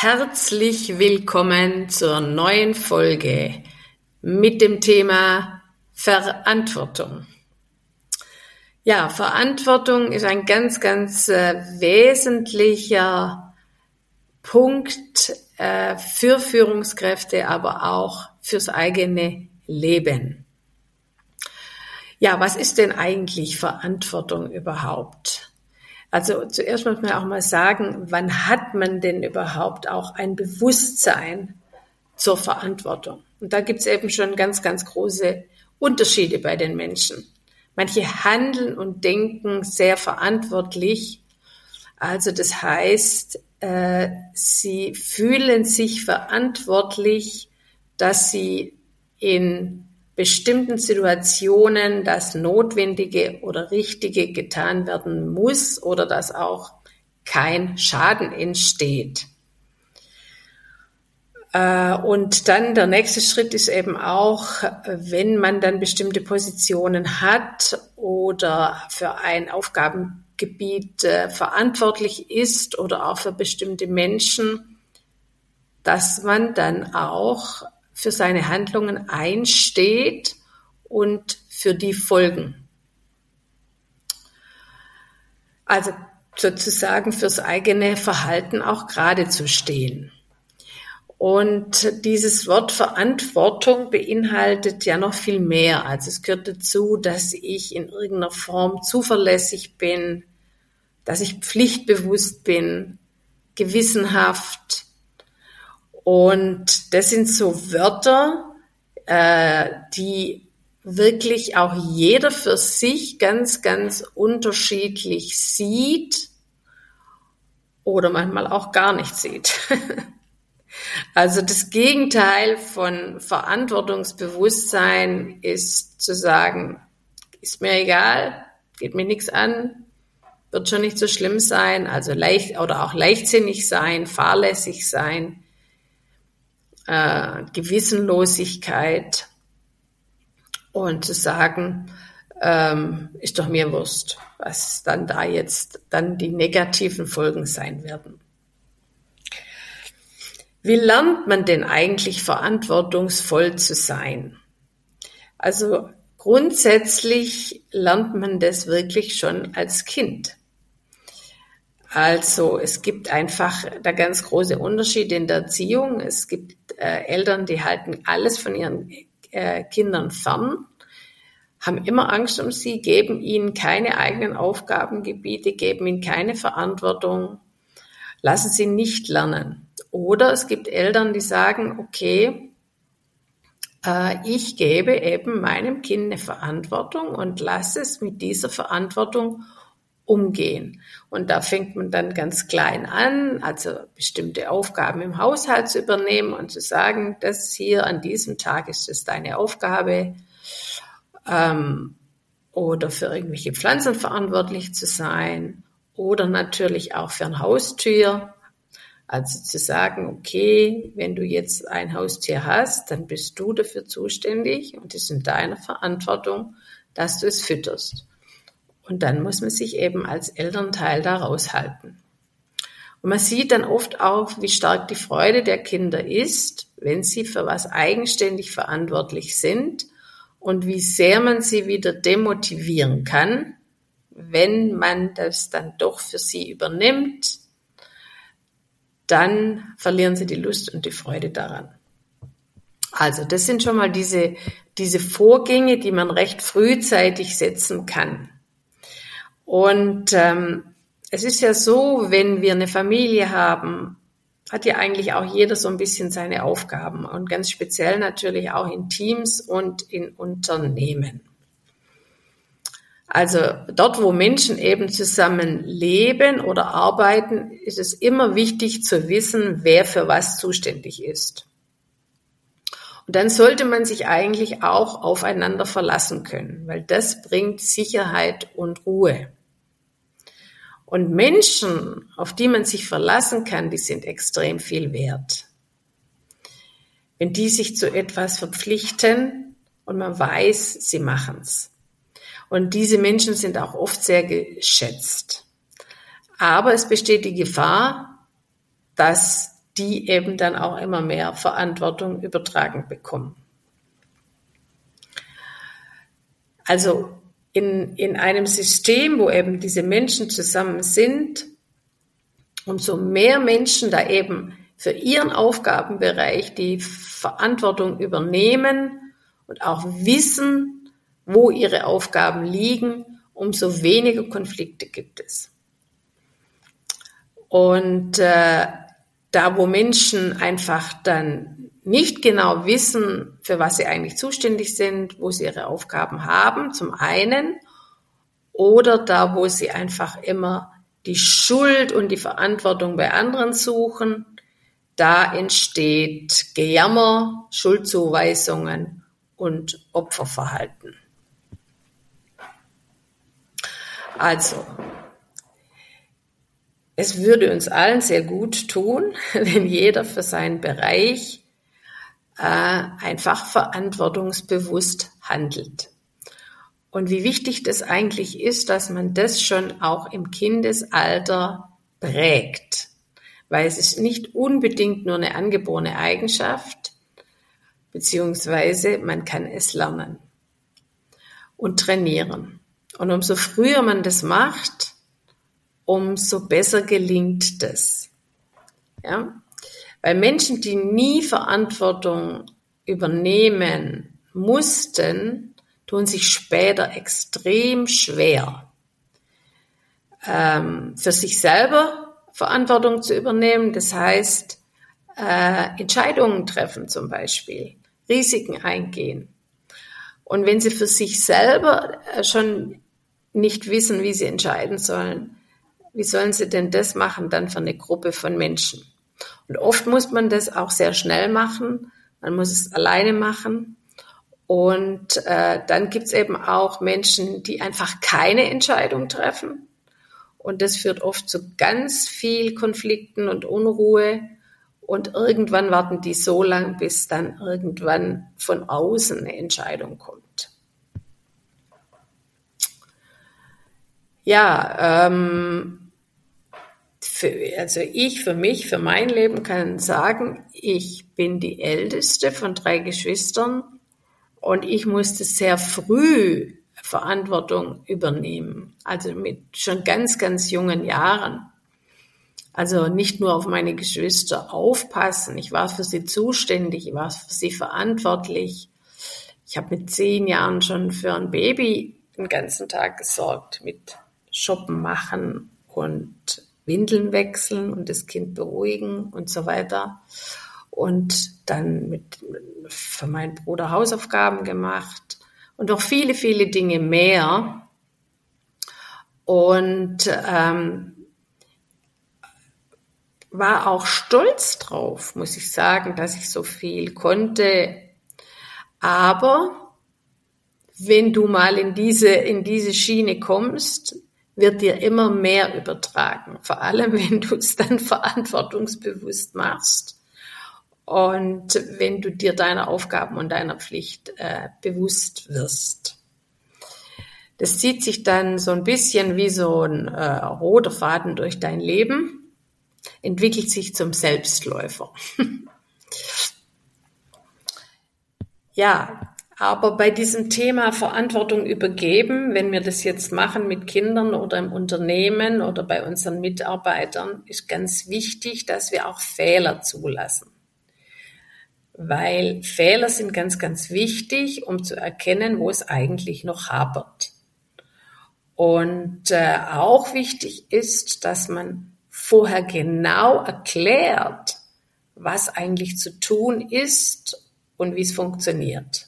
Herzlich willkommen zur neuen Folge mit dem Thema Verantwortung. Ja, Verantwortung ist ein ganz, ganz äh, wesentlicher Punkt äh, für Führungskräfte, aber auch fürs eigene Leben. Ja, was ist denn eigentlich Verantwortung überhaupt? Also zuerst muss man auch mal sagen, wann hat man denn überhaupt auch ein Bewusstsein zur Verantwortung? Und da gibt es eben schon ganz, ganz große Unterschiede bei den Menschen. Manche handeln und denken sehr verantwortlich. Also das heißt, äh, sie fühlen sich verantwortlich, dass sie in bestimmten Situationen das Notwendige oder Richtige getan werden muss oder dass auch kein Schaden entsteht. Äh, und dann der nächste Schritt ist eben auch, wenn man dann bestimmte Positionen hat oder für ein Aufgabengebiet äh, verantwortlich ist oder auch für bestimmte Menschen, dass man dann auch für seine Handlungen einsteht und für die Folgen. Also sozusagen fürs eigene Verhalten auch gerade zu stehen. Und dieses Wort Verantwortung beinhaltet ja noch viel mehr. Also es gehört dazu, dass ich in irgendeiner Form zuverlässig bin, dass ich pflichtbewusst bin, gewissenhaft, und das sind so Wörter, äh, die wirklich auch jeder für sich ganz, ganz unterschiedlich sieht oder manchmal auch gar nicht sieht. Also das Gegenteil von Verantwortungsbewusstsein ist zu sagen, ist mir egal, geht mir nichts an, wird schon nicht so schlimm sein, also leicht oder auch leichtsinnig sein, fahrlässig sein äh, Gewissenlosigkeit und zu sagen, ähm, ist doch mir Wurst, was dann da jetzt dann die negativen Folgen sein werden. Wie lernt man denn eigentlich verantwortungsvoll zu sein? Also grundsätzlich lernt man das wirklich schon als Kind. Also es gibt einfach da ganz große Unterschiede in der Erziehung. Es gibt äh, Eltern, die halten alles von ihren äh, Kindern fern, haben immer Angst um sie, geben ihnen keine eigenen Aufgabengebiete, geben ihnen keine Verantwortung, lassen sie nicht lernen. Oder es gibt Eltern, die sagen, okay, äh, ich gebe eben meinem Kind eine Verantwortung und lasse es mit dieser Verantwortung umgehen. Und da fängt man dann ganz klein an, also bestimmte Aufgaben im Haushalt zu übernehmen und zu sagen, das hier an diesem Tag ist es deine Aufgabe. Ähm, oder für irgendwelche Pflanzen verantwortlich zu sein oder natürlich auch für ein Haustür. Also zu sagen, okay, wenn du jetzt ein Haustier hast, dann bist du dafür zuständig und es ist in deiner Verantwortung, dass du es fütterst. Und dann muss man sich eben als Elternteil da raushalten. Und man sieht dann oft auch, wie stark die Freude der Kinder ist, wenn sie für was eigenständig verantwortlich sind und wie sehr man sie wieder demotivieren kann, wenn man das dann doch für sie übernimmt, dann verlieren sie die Lust und die Freude daran. Also das sind schon mal diese, diese Vorgänge, die man recht frühzeitig setzen kann. Und ähm, es ist ja so, wenn wir eine Familie haben, hat ja eigentlich auch jeder so ein bisschen seine Aufgaben und ganz speziell natürlich auch in Teams und in Unternehmen. Also dort, wo Menschen eben zusammen leben oder arbeiten, ist es immer wichtig zu wissen, wer für was zuständig ist. Und dann sollte man sich eigentlich auch aufeinander verlassen können, weil das bringt Sicherheit und Ruhe. Und Menschen, auf die man sich verlassen kann, die sind extrem viel wert. Wenn die sich zu etwas verpflichten und man weiß, sie machen's. Und diese Menschen sind auch oft sehr geschätzt. Aber es besteht die Gefahr, dass die eben dann auch immer mehr Verantwortung übertragen bekommen. Also in, in einem System, wo eben diese Menschen zusammen sind, umso mehr Menschen da eben für ihren Aufgabenbereich die Verantwortung übernehmen und auch wissen, wo ihre Aufgaben liegen, umso weniger Konflikte gibt es. Und äh, da, wo Menschen einfach dann nicht genau wissen, für was sie eigentlich zuständig sind, wo sie ihre Aufgaben haben, zum einen, oder da, wo sie einfach immer die Schuld und die Verantwortung bei anderen suchen, da entsteht Gejammer, Schuldzuweisungen und Opferverhalten. Also, es würde uns allen sehr gut tun, wenn jeder für seinen Bereich äh, einfach verantwortungsbewusst handelt. Und wie wichtig das eigentlich ist, dass man das schon auch im Kindesalter prägt. Weil es ist nicht unbedingt nur eine angeborene Eigenschaft, beziehungsweise man kann es lernen und trainieren. Und umso früher man das macht, umso besser gelingt das. Ja? Weil Menschen, die nie Verantwortung übernehmen mussten, tun sich später extrem schwer, ähm, für sich selber Verantwortung zu übernehmen. Das heißt, äh, Entscheidungen treffen zum Beispiel, Risiken eingehen. Und wenn sie für sich selber äh, schon nicht wissen, wie sie entscheiden sollen, wie sollen sie denn das machen dann für eine Gruppe von Menschen? Und oft muss man das auch sehr schnell machen. Man muss es alleine machen. Und äh, dann gibt's eben auch Menschen, die einfach keine Entscheidung treffen. Und das führt oft zu ganz viel Konflikten und Unruhe. Und irgendwann warten die so lang, bis dann irgendwann von außen eine Entscheidung kommt. Ja, ähm, für, also ich für mich, für mein Leben kann sagen, ich bin die älteste von drei Geschwistern und ich musste sehr früh Verantwortung übernehmen, also mit schon ganz, ganz jungen Jahren. Also nicht nur auf meine Geschwister aufpassen, ich war für sie zuständig, ich war für sie verantwortlich. Ich habe mit zehn Jahren schon für ein Baby den ganzen Tag gesorgt mit Shoppen machen und Windeln wechseln und das Kind beruhigen und so weiter. Und dann mit, für meinen Bruder Hausaufgaben gemacht und noch viele, viele Dinge mehr. Und ähm, war auch stolz drauf, muss ich sagen, dass ich so viel konnte. Aber wenn du mal in diese, in diese Schiene kommst, wird dir immer mehr übertragen, vor allem wenn du es dann verantwortungsbewusst machst und wenn du dir deiner Aufgaben und deiner Pflicht äh, bewusst wirst. Das zieht sich dann so ein bisschen wie so ein äh, roter Faden durch dein Leben, entwickelt sich zum Selbstläufer. ja, aber bei diesem Thema Verantwortung übergeben, wenn wir das jetzt machen mit Kindern oder im Unternehmen oder bei unseren Mitarbeitern, ist ganz wichtig, dass wir auch Fehler zulassen. Weil Fehler sind ganz, ganz wichtig, um zu erkennen, wo es eigentlich noch hapert. Und äh, auch wichtig ist, dass man vorher genau erklärt, was eigentlich zu tun ist und wie es funktioniert.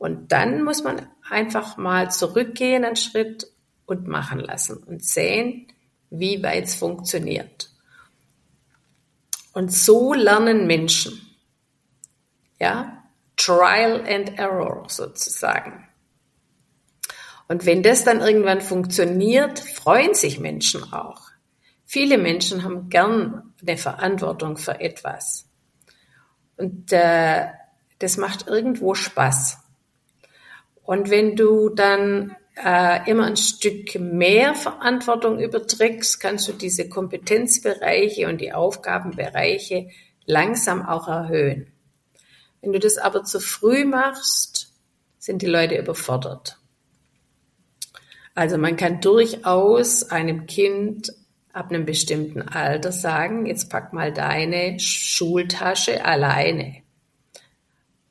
Und dann muss man einfach mal zurückgehen einen Schritt und machen lassen und sehen, wie weit es funktioniert. Und so lernen Menschen. Ja, Trial and Error sozusagen. Und wenn das dann irgendwann funktioniert, freuen sich Menschen auch. Viele Menschen haben gern eine Verantwortung für etwas. Und äh, das macht irgendwo Spaß. Und wenn du dann äh, immer ein Stück mehr Verantwortung überträgst, kannst du diese Kompetenzbereiche und die Aufgabenbereiche langsam auch erhöhen. Wenn du das aber zu früh machst, sind die Leute überfordert. Also man kann durchaus einem Kind ab einem bestimmten Alter sagen, jetzt pack mal deine Schultasche alleine.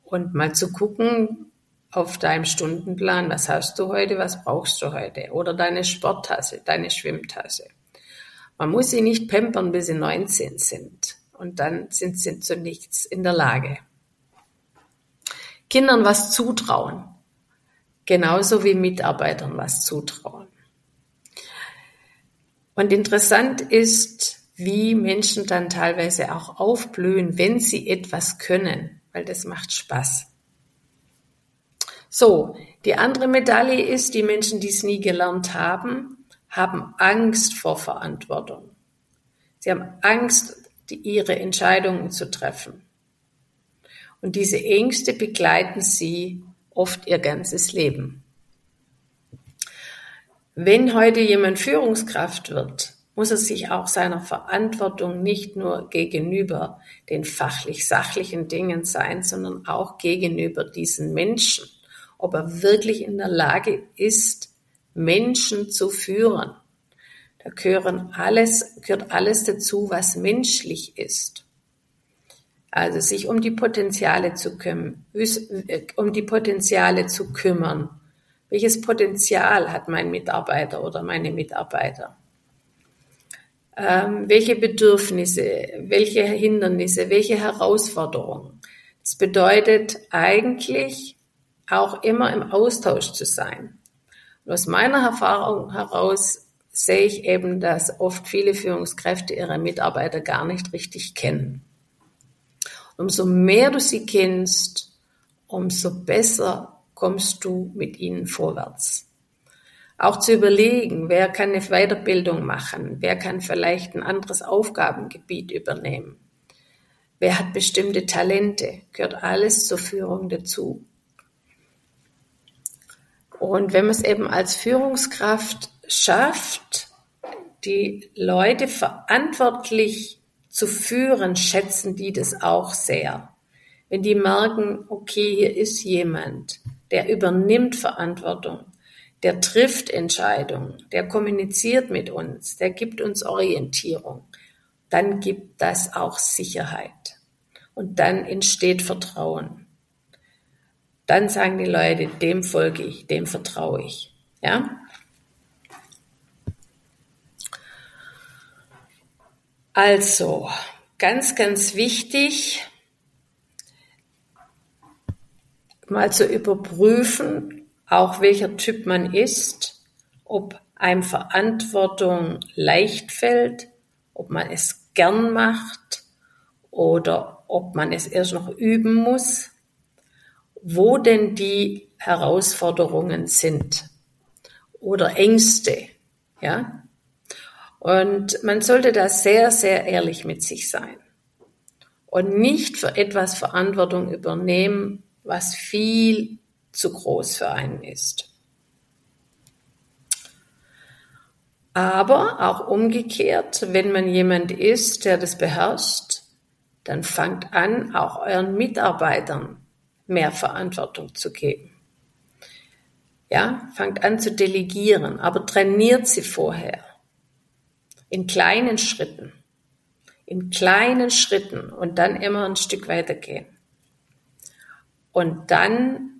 Und mal zu gucken auf deinem Stundenplan, was hast du heute, was brauchst du heute? Oder deine Sporttasse, deine Schwimmtasse. Man muss sie nicht pampern, bis sie 19 sind. Und dann sind sie zu nichts in der Lage. Kindern was zutrauen. Genauso wie Mitarbeitern was zutrauen. Und interessant ist, wie Menschen dann teilweise auch aufblühen, wenn sie etwas können, weil das macht Spaß. So, die andere Medaille ist, die Menschen, die es nie gelernt haben, haben Angst vor Verantwortung. Sie haben Angst, die, ihre Entscheidungen zu treffen. Und diese Ängste begleiten sie oft ihr ganzes Leben. Wenn heute jemand Führungskraft wird, muss er sich auch seiner Verantwortung nicht nur gegenüber den fachlich-sachlichen Dingen sein, sondern auch gegenüber diesen Menschen, ob er wirklich in der Lage ist, Menschen zu führen. Da gehören alles, gehört alles dazu, was menschlich ist. Also sich um die Potenziale zu kümmern, um die Potenziale zu kümmern. Welches Potenzial hat mein Mitarbeiter oder meine Mitarbeiter? Ähm, welche Bedürfnisse, welche Hindernisse, welche Herausforderungen? Das bedeutet eigentlich auch immer im Austausch zu sein. Und aus meiner Erfahrung heraus sehe ich eben, dass oft viele Führungskräfte ihre Mitarbeiter gar nicht richtig kennen. Umso mehr du sie kennst, umso besser kommst du mit ihnen vorwärts. Auch zu überlegen, wer kann eine Weiterbildung machen, wer kann vielleicht ein anderes Aufgabengebiet übernehmen, wer hat bestimmte Talente, gehört alles zur Führung dazu. Und wenn man es eben als Führungskraft schafft, die Leute verantwortlich zu führen, schätzen die das auch sehr. Wenn die merken, okay, hier ist jemand, der übernimmt Verantwortung, der trifft Entscheidungen, der kommuniziert mit uns, der gibt uns Orientierung, dann gibt das auch Sicherheit. Und dann entsteht Vertrauen. Dann sagen die Leute, dem folge ich, dem vertraue ich. Ja? Also, ganz, ganz wichtig, mal zu überprüfen, auch welcher Typ man ist, ob einem Verantwortung leicht fällt, ob man es gern macht oder ob man es erst noch üben muss, wo denn die Herausforderungen sind oder Ängste, ja? Und man sollte da sehr, sehr ehrlich mit sich sein und nicht für etwas Verantwortung übernehmen, was viel zu groß für einen ist. Aber auch umgekehrt, wenn man jemand ist, der das beherrscht, dann fangt an, auch euren Mitarbeitern mehr Verantwortung zu geben. Ja, fangt an zu delegieren, aber trainiert sie vorher in kleinen Schritten, in kleinen Schritten und dann immer ein Stück weitergehen. Und dann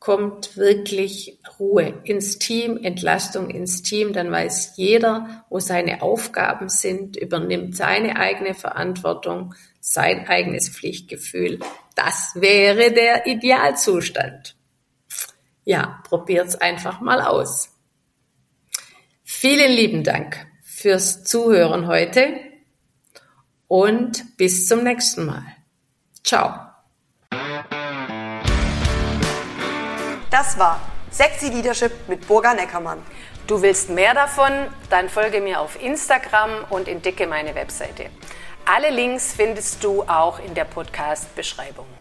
kommt wirklich Ruhe ins Team, Entlastung ins Team, dann weiß jeder, wo seine Aufgaben sind, übernimmt seine eigene Verantwortung, sein eigenes Pflichtgefühl. Das wäre der Idealzustand. ja, probiert's einfach mal aus. Vielen lieben Dank fürs Zuhören heute und bis zum nächsten Mal. Ciao. Das war Sexy Leadership mit Burga Neckermann. Du willst mehr davon? Dann folge mir auf Instagram und entdecke meine Webseite. Alle Links findest du auch in der Podcast-Beschreibung.